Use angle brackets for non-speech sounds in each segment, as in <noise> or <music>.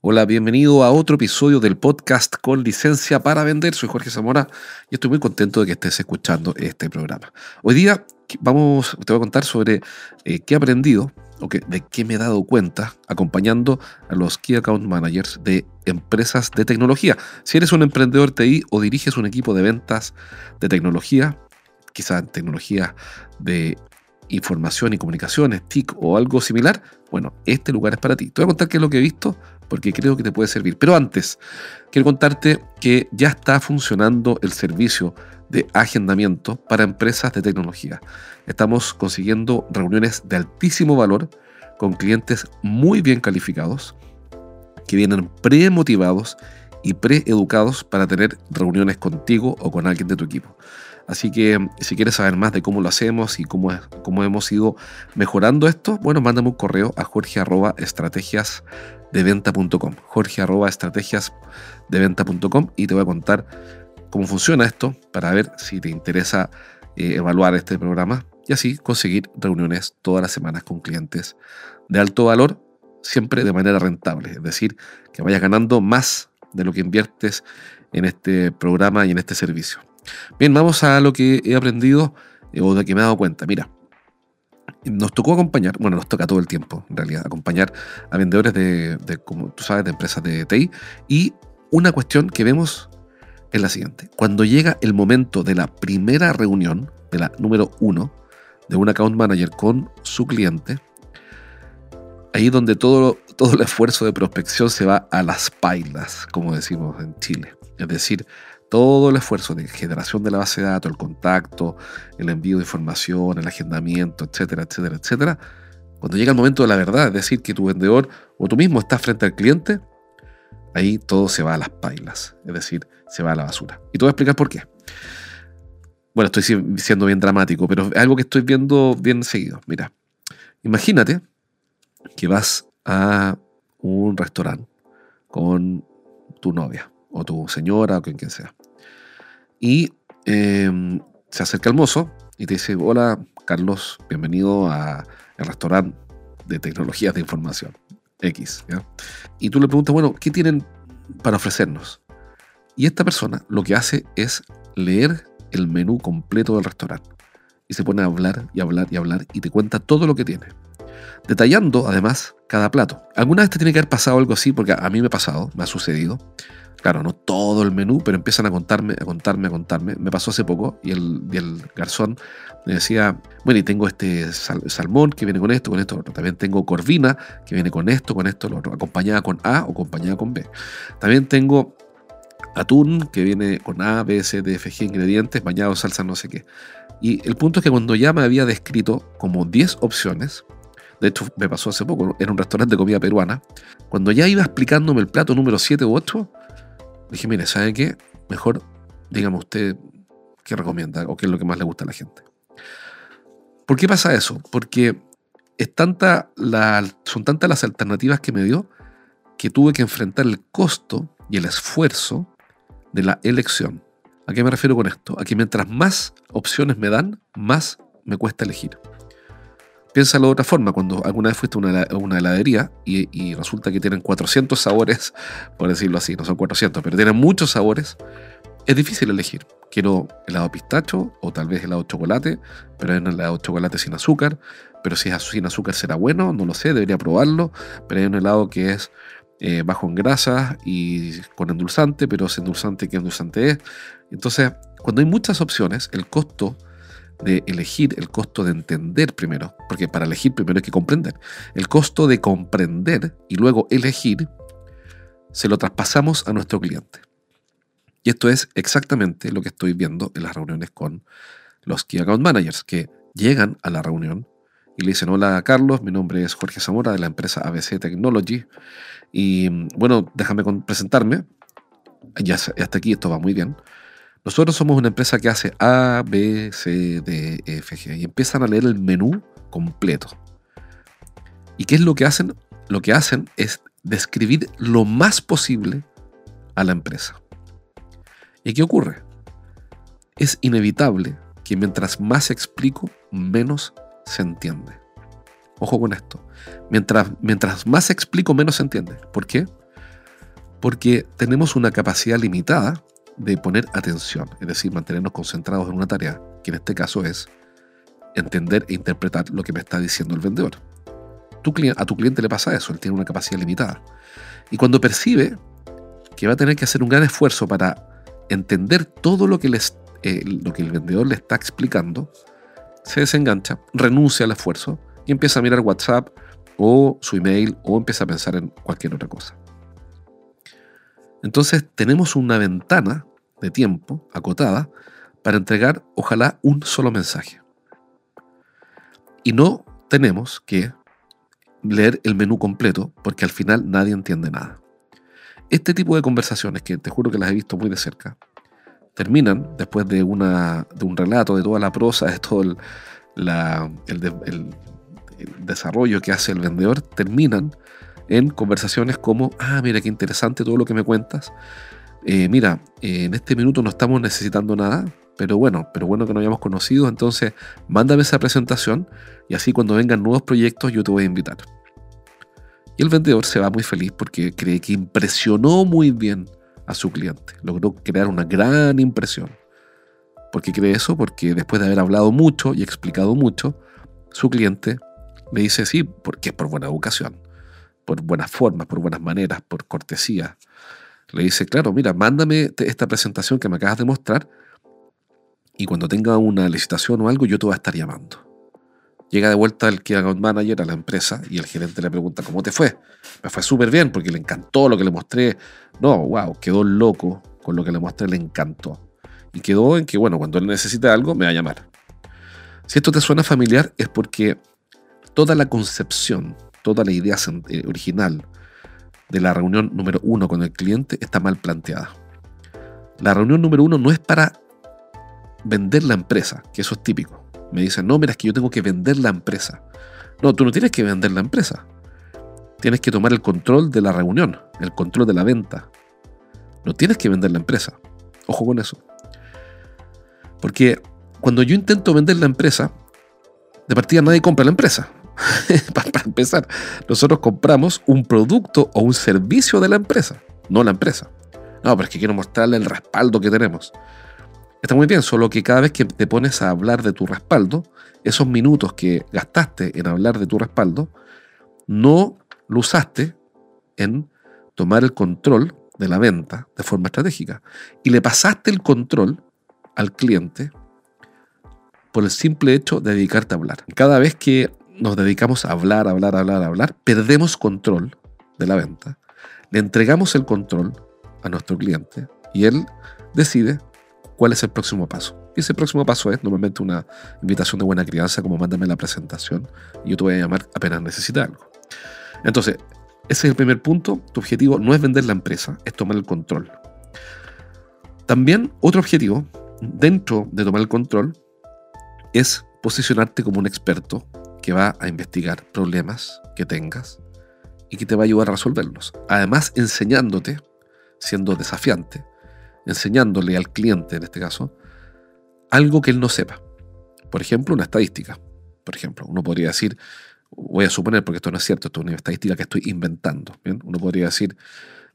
Hola, bienvenido a otro episodio del podcast con licencia para vender. Soy Jorge Zamora y estoy muy contento de que estés escuchando este programa. Hoy día vamos, te voy a contar sobre eh, qué he aprendido o de qué me he dado cuenta acompañando a los Key Account Managers de empresas de tecnología. Si eres un emprendedor TI o diriges un equipo de ventas de tecnología, quizá tecnología de información y comunicaciones, TIC o algo similar, bueno, este lugar es para ti. Te voy a contar qué es lo que he visto porque creo que te puede servir. Pero antes, quiero contarte que ya está funcionando el servicio de agendamiento para empresas de tecnología. Estamos consiguiendo reuniones de altísimo valor con clientes muy bien calificados que vienen pre-motivados y pre-educados para tener reuniones contigo o con alguien de tu equipo. Así que si quieres saber más de cómo lo hacemos y cómo, cómo hemos ido mejorando esto, bueno, mándame un correo a jorge arroba estrategias. Jorge arroba estrategias y te voy a contar cómo funciona esto para ver si te interesa eh, evaluar este programa y así conseguir reuniones todas las semanas con clientes de alto valor, siempre de manera rentable, es decir, que vayas ganando más de lo que inviertes en este programa y en este servicio. Bien, vamos a lo que he aprendido eh, o de que me he dado cuenta. Mira, nos tocó acompañar, bueno, nos toca todo el tiempo, en realidad, acompañar a vendedores de, como tú sabes, de empresas de TI. Y una cuestión que vemos es la siguiente. Cuando llega el momento de la primera reunión, de la número uno, de un account manager con su cliente, ahí donde todo, todo el esfuerzo de prospección se va a las pailas, como decimos en Chile. Es decir, todo el esfuerzo de generación de la base de datos, el contacto, el envío de información, el agendamiento, etcétera, etcétera, etcétera, cuando llega el momento de la verdad, es decir, que tu vendedor o tú mismo estás frente al cliente, ahí todo se va a las pailas, es decir, se va a la basura. Y te voy a explicar por qué. Bueno, estoy siendo bien dramático, pero es algo que estoy viendo bien seguido. Mira, imagínate que vas a un restaurante con tu novia o tu señora o quien, quien sea. Y em, se acerca el mozo y te dice, hola Carlos, bienvenido al restaurante de tecnologías de información X. Y tú le preguntas, bueno, ¿qué tienen para ofrecernos? Y esta persona lo que hace es leer el menú completo del restaurante. Y se pone a hablar y hablar y hablar y te cuenta todo lo que tiene. Detallando además cada plato. Alguna vez te tiene que haber pasado algo así, porque a mí me ha pasado, me ha sucedido, Claro, no todo el menú, pero empiezan a contarme, a contarme, a contarme. Me pasó hace poco y el, garzón me decía, bueno, y tengo este salmón que viene con esto, con esto, También tengo corvina que viene con esto, con esto, lo otro, acompañada con A o acompañada con B. También tengo atún que viene con A, B, C, D, F, G ingredientes, bañado, salsa, no sé qué. Y el punto es que cuando ya me había descrito como 10 opciones, de hecho me pasó hace poco, en un restaurante de comida peruana, cuando ya iba explicándome el plato número 7 u 8, Dije, mire, ¿sabe qué? Mejor dígame usted qué recomienda o qué es lo que más le gusta a la gente. ¿Por qué pasa eso? Porque son tantas las alternativas que me dio que tuve que enfrentar el costo y el esfuerzo de la elección. ¿A qué me refiero con esto? A que mientras más opciones me dan, más me cuesta elegir. Piénsalo de otra forma, cuando alguna vez fuiste a una, heladería y, resulta que tienen 400 sabores, <laughs> por decirlo así, no son 400, pero tienen muchos sabores, es difícil elegir. Quiero helado pistacho o tal vez helado chocolate, pero hay un helado chocolate sin azúcar, pero si es sin azúcar será bueno, no lo sé, debería probarlo, pero hay un helado que es eh, bajo en grasa y con endulzante, pero ese endulzante, ¿qué endulzante es? Entonces, cuando hay muchas opciones, el costo de elegir, el costo de entender primero, porque para elegir primero hay que comprender. El costo de comprender y luego elegir, se lo traspasamos a nuestro cliente. Y esto es exactamente lo que estoy viendo en las reuniones con los Key Account Managers, que llegan a la reunión y le dicen, hola Carlos, mi nombre es Jorge Zamora de la empresa ABC Technology. Y bueno, déjame presentarme. ya hasta aquí esto va muy bien. Nosotros somos una empresa que hace A, B, C, D, E, F, G y empiezan a leer el menú completo. ¿Y qué es lo que hacen? Lo que hacen es describir lo más posible a la empresa. ¿Y qué ocurre? Es inevitable que mientras más explico, menos se entiende. Ojo con esto. Mientras, mientras más explico, menos se entiende. ¿Por qué? Porque tenemos una capacidad limitada de poner atención, es decir, mantenernos concentrados en una tarea, que en este caso es entender e interpretar lo que me está diciendo el vendedor. a tu cliente le pasa eso, él tiene una capacidad limitada. Y cuando percibe que va a tener que hacer un gran esfuerzo para entender todo lo que, les, eh, lo que el vendedor le está explicando, se desengancha, renuncia al esfuerzo y empieza a mirar WhatsApp o su email o empieza a pensar en cualquier otra cosa. Entonces tenemos una ventana de tiempo acotada para entregar ojalá un solo mensaje. Y no tenemos que leer el menú completo porque al final nadie entiende nada. Este tipo de conversaciones, que te juro que las he visto muy de cerca, terminan después de, una, de un relato de toda la prosa, de todo el, el desarrollo que hace el vendedor, terminan en conversaciones como, ah, mira qué interesante todo lo que me cuentas. Eh, mira, eh, en este minuto no estamos necesitando nada, pero bueno, pero bueno que nos hayamos conocido, entonces mándame esa presentación y así cuando vengan nuevos proyectos yo te voy a invitar. Y el vendedor se va muy feliz porque cree que impresionó muy bien a su cliente, logró crear una gran impresión. ¿Por qué cree eso? Porque después de haber hablado mucho y explicado mucho, su cliente le dice sí, porque es por buena educación por buenas formas, por buenas maneras, por cortesía. Le dice, claro, mira, mándame esta presentación que me acabas de mostrar y cuando tenga una licitación o algo yo te voy a estar llamando. Llega de vuelta el Key Account Manager a la empresa y el gerente le pregunta, ¿cómo te fue? Me fue súper bien porque le encantó lo que le mostré. No, wow, quedó loco con lo que le mostré, le encantó. Y quedó en que, bueno, cuando él necesite algo, me va a llamar. Si esto te suena familiar es porque toda la concepción toda la idea eh, original de la reunión número uno con el cliente está mal planteada. La reunión número uno no es para vender la empresa, que eso es típico. Me dicen, no, mira, es que yo tengo que vender la empresa. No, tú no tienes que vender la empresa. Tienes que tomar el control de la reunión, el control de la venta. No tienes que vender la empresa. Ojo con eso. Porque cuando yo intento vender la empresa, de partida nadie compra la empresa. <laughs> para empezar, nosotros compramos un producto o un servicio de la empresa, no la empresa. No, pero es que quiero mostrarle el respaldo que tenemos. Está muy bien, solo que cada vez que te pones a hablar de tu respaldo, esos minutos que gastaste en hablar de tu respaldo, no lo usaste en tomar el control de la venta de forma estratégica. Y le pasaste el control al cliente por el simple hecho de dedicarte a hablar. Cada vez que nos dedicamos a hablar, hablar, hablar, hablar, perdemos control de la venta, le entregamos el control a nuestro cliente y él decide cuál es el próximo paso. Y ese próximo paso es normalmente una invitación de buena crianza, como mándame la presentación y yo te voy a llamar apenas necesite algo. Entonces, ese es el primer punto. Tu objetivo no es vender la empresa, es tomar el control. También otro objetivo dentro de tomar el control es posicionarte como un experto que va a investigar problemas que tengas y que te va a ayudar a resolverlos. Además, enseñándote, siendo desafiante, enseñándole al cliente, en este caso, algo que él no sepa. Por ejemplo, una estadística. Por ejemplo, uno podría decir, voy a suponer, porque esto no es cierto, esto es una estadística que estoy inventando. Uno podría decir,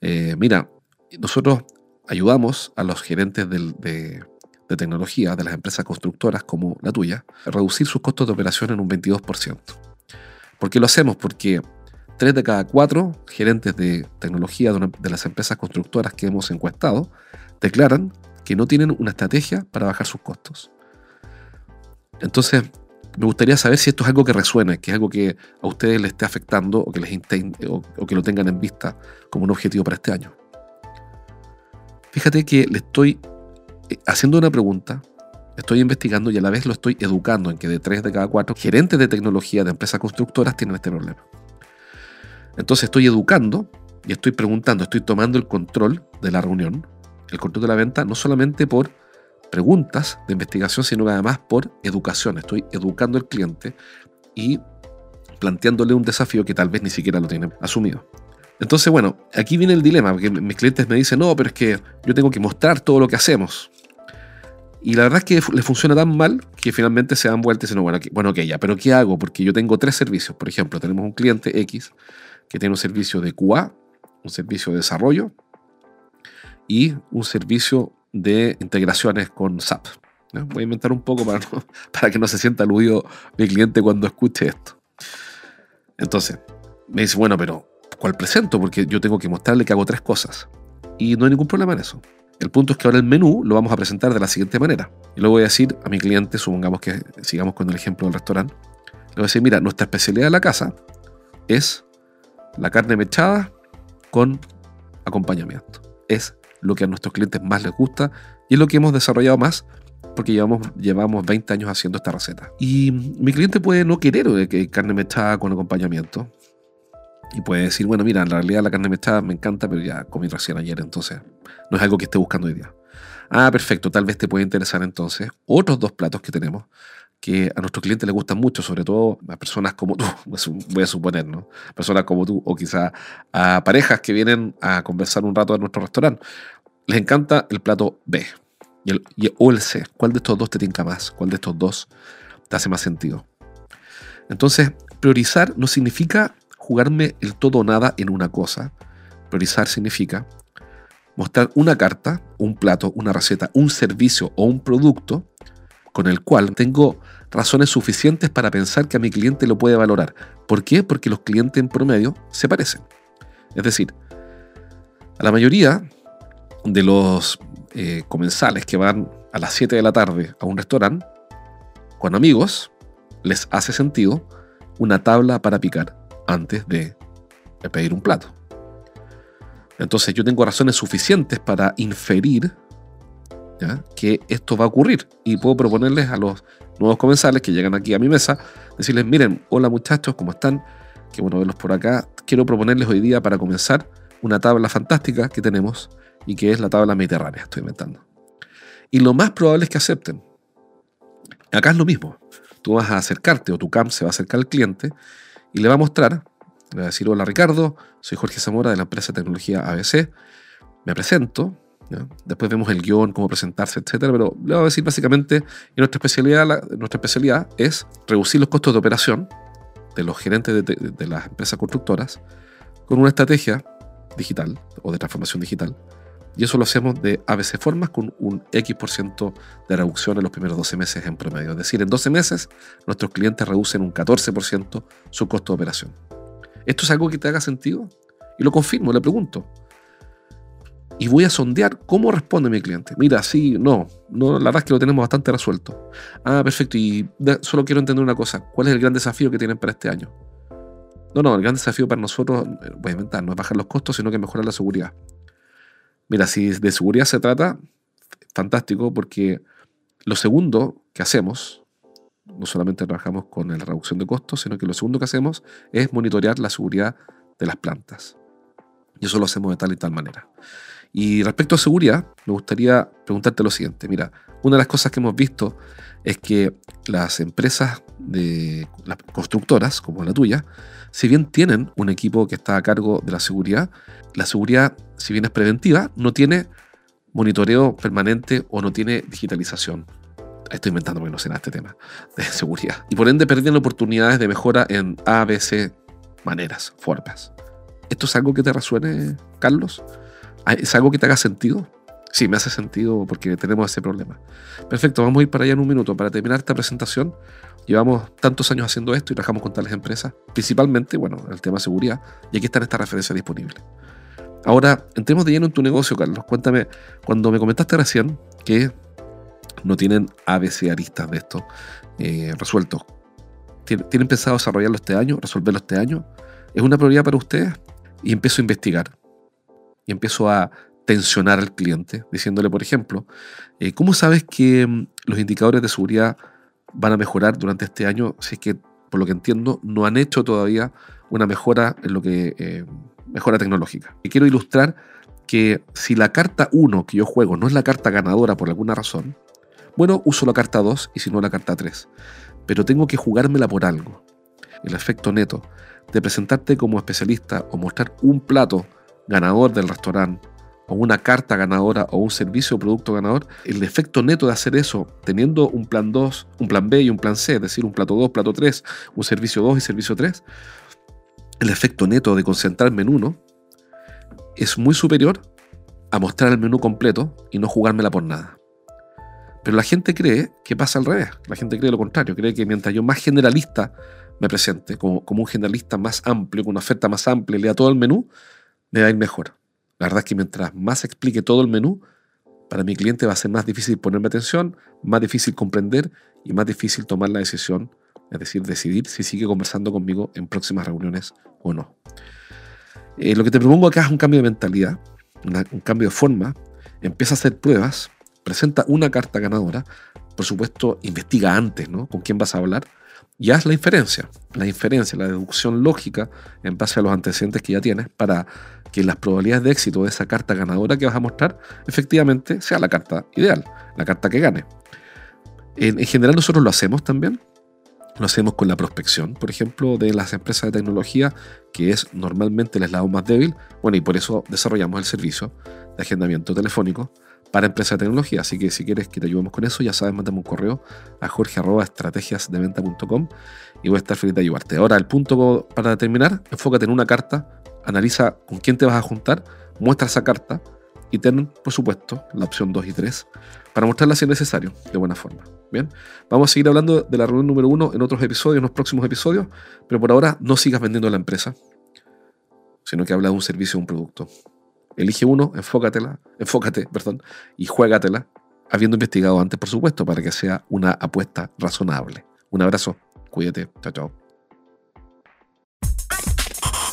eh, mira, nosotros ayudamos a los gerentes de, de tecnología de las empresas constructoras como la tuya, reducir sus costos de operación en un 22%. ¿Por qué lo hacemos? Porque 3 de cada 4 gerentes de tecnología de, las empresas constructoras que hemos encuestado declaran que no tienen una estrategia para bajar sus costos. Entonces, me gustaría saber si esto es algo que resuene, que es algo que a ustedes les esté afectando que, les o que lo tengan en vista como un objetivo para este año. Fíjate que le estoy haciendo una pregunta, estoy investigando y a la vez lo estoy educando en que de tres de cada cuatro gerentes de tecnología de empresas constructoras tienen este problema. Entonces estoy educando y estoy preguntando, estoy tomando el control de la reunión el control de la venta no solamente por preguntas de investigación, sino además por educación. Estoy educando al cliente y planteándole un desafío que tal vez ni siquiera lo tienen asumido. Entonces, bueno, aquí viene el dilema, porque mis clientes me dicen, no, pero es que yo tengo que mostrar todo lo que hacemos. Y la verdad es que le funciona tan mal que finalmente se dan vueltas y dicen, bueno, bueno, ok, ya, pero ¿qué hago? Porque yo tengo tres servicios. Por ejemplo, tenemos un cliente X que tiene un servicio de QA, un servicio de desarrollo y un servicio de integraciones con SAP. Voy a inventar un poco para, <laughs> para que no se sienta aludido mi cliente cuando escuche esto. Entonces, me dice, bueno, pero ¿cuál presento? Porque yo tengo que mostrarle que hago tres cosas. Y no hay ningún problema en eso. El punto es que ahora el menú lo vamos a presentar de la siguiente manera. Y luego voy a decir a mi cliente, supongamos que sigamos con el ejemplo del restaurante, le voy a decir, mira, nuestra especialidad de la casa es la carne mechada con acompañamiento. Es lo que a nuestros clientes más les gusta y es lo que hemos desarrollado más porque llevamos, llevamos 20 años haciendo esta receta. Y mi cliente puede no querer eh, carne mechada con acompañamiento. Y puede decir, bueno, mira, en realidad la carne mechada me encanta, pero ya comí recién ayer, entonces no es algo que esté buscando hoy día. Ah, perfecto, tal vez te puede interesar entonces otros dos platos que tenemos que a nuestros clientes les gustan mucho, sobre todo a personas como tú, <laughs> voy a suponer, ¿no? Personas como tú, o quizá a parejas que vienen a conversar un rato en nuestro restaurante. Les encanta el plato B y el, o el C. ¿Cuál de estos dos te tinca más? ¿Cuál de estos dos te hace más sentido? Entonces, priorizar no significa jugarme el todo o nada en una cosa. Priorizar significa mostrar una carta, un plato, una receta, un servicio o un producto con el cual tengo razones suficientes para pensar que a mi cliente lo puede valorar. ¿Por qué? Porque los clientes en promedio se parecen. Es decir, a la mayoría de los eh, comensales que van a las 7 de la tarde a un restaurante, con amigos, les hace sentido una tabla para picar antes de pedir un plato. Entonces yo tengo razones suficientes para inferir que esto va a ocurrir y puedo proponerles a los nuevos comensales que llegan aquí a mi mesa, decirles, miren, hola muchachos, ¿cómo están? Qué bueno verlos por acá. Quiero proponerles hoy día para comenzar una tabla fantástica que tenemos y que es la tabla mediterránea, estoy inventando. Y lo más probable es que acepten. Acá es lo mismo. Tú vas a acercarte o tu CAM se va a acercar al cliente y le va a mostrar, le va a decir, hola Ricardo, soy Jorge Zamora de la empresa de tecnología ABC, me presento, Después vemos el guion, cómo presentarse, etcétera, pero le voy a decir básicamente que nuestra especialidad, nuestra especialidad es reducir los costos de operación de los gerentes de, las empresas constructoras con una estrategia digital o de transformación digital. Y eso lo hacemos de ABC Formas con un X% de reducción en los primeros 12 meses en promedio. Es decir, en 12 meses nuestros clientes reducen un 14% su costo de operación. ¿Esto es algo que te haga sentido? Y lo confirmo, le pregunto y voy a sondear cómo responde mi cliente. Mira, sí, no, no, la verdad es que lo tenemos bastante resuelto. Ah, perfecto, y solo quiero entender una cosa, ¿cuál es el gran desafío que tienen para este año? No, no, el gran desafío para nosotros, voy a inventar, no es bajar los costos, sino que mejorar la seguridad. Mira, si de seguridad se trata, fantástico, porque lo segundo que hacemos, no solamente trabajamos con la reducción de costos, sino que lo segundo que hacemos es monitorear la seguridad de las plantas. Y eso lo hacemos de tal y tal manera. Y respecto a seguridad, me gustaría preguntarte lo siguiente. Mira, una de las cosas que hemos visto es que las empresas de las constructoras, como la tuya, si bien tienen un equipo que está a cargo de la seguridad, la seguridad, si bien es preventiva, no tiene monitoreo permanente o no tiene digitalización. Estoy inventando porque no sé nada este tema <laughs> de seguridad. Y por ende pierden oportunidades de mejora en ABC maneras, formas. ¿Esto es algo que te resuene, Carlos? ¿Es algo que te haga sentido? Sí, me hace sentido porque tenemos ese problema. Perfecto, vamos a ir para allá en un minuto. Para terminar esta presentación, llevamos tantos años haciendo esto y trabajamos con tales empresas, principalmente, bueno, el tema de seguridad, y aquí están estas referencias disponibles. Ahora, entremos de lleno en tu negocio, Carlos. Cuéntame, cuando me comentaste recién que no tienen ABC aristas de esto eh, resueltos, ¿tienen pensado desarrollarlo este año, resolverlo este año? ¿Es una prioridad para ustedes? Y empiezo a investigar y empiezo a tensionar al cliente, diciéndole, por ejemplo, eh, ¿cómo sabes que mm, los indicadores de seguridad van a mejorar durante este año si es que, por lo que entiendo, no han hecho todavía una mejora en lo que eh, mejora tecnológica? Y quiero ilustrar que si la carta 1 que yo juego no es la carta ganadora por alguna razón, bueno, uso la carta 2 y si no la carta 3. Pero tengo que jugármela por algo. El efecto neto de presentarte como especialista o mostrar un plato ganador del restaurante o una carta ganadora o un servicio o producto ganador, el efecto neto de hacer eso, teniendo un plan 2, un plan B y un plan C, es decir, un plato 2, plato 3, un servicio 2 y servicio 3, el efecto neto de concentrarme en uno es muy superior a mostrar el menú completo y no jugármela por nada. Pero la gente cree que pasa al revés. La gente cree lo contrario. Cree que mientras yo más generalista me presente, como, como un generalista más amplio, con una oferta más amplia, lea todo el menú, me va a ir mejor. La verdad es que mientras más explique todo el menú, para mi cliente va a ser más difícil ponerme atención, más difícil comprender y más difícil tomar la decisión, es decir, decidir si sigue conversando conmigo en próximas reuniones o no. Eh, lo que te propongo acá es un cambio de mentalidad, un cambio de forma. Empieza a hacer pruebas, presenta una carta ganadora, por supuesto, investiga antes, ¿no? Con quién vas a hablar y haz la inferencia, la inferencia, la deducción lógica en base a los antecedentes que ya tienes para que las probabilidades de éxito de esa carta ganadora que vas a mostrar efectivamente sea la carta ideal, la carta que gane. En, general nosotros lo hacemos también, lo hacemos con la prospección, por ejemplo, de las empresas de tecnología, que es normalmente el eslabón más débil, bueno, y por eso desarrollamos el servicio de agendamiento telefónico para empresas de tecnología. Así que si quieres que te ayudemos con eso, ya sabes, mándame un correo a jorge.estrategiasdeventa.com y voy a estar feliz de ayudarte. Ahora, el punto para terminar, enfócate en una carta analiza con quién te vas a juntar, muestra esa carta y ten, por supuesto, la opción 2 y 3 para mostrarla si es necesario, de buena forma. Bien, vamos a seguir hablando de la reunión número 1 en otros episodios, en los próximos episodios, pero por ahora no sigas vendiendo la empresa, sino que habla de un servicio o un producto. Elige uno, enfócatela, enfócate, perdón, y juégatela, habiendo investigado antes, por supuesto, para que sea una apuesta razonable. Un abrazo, cuídate, chao, chao.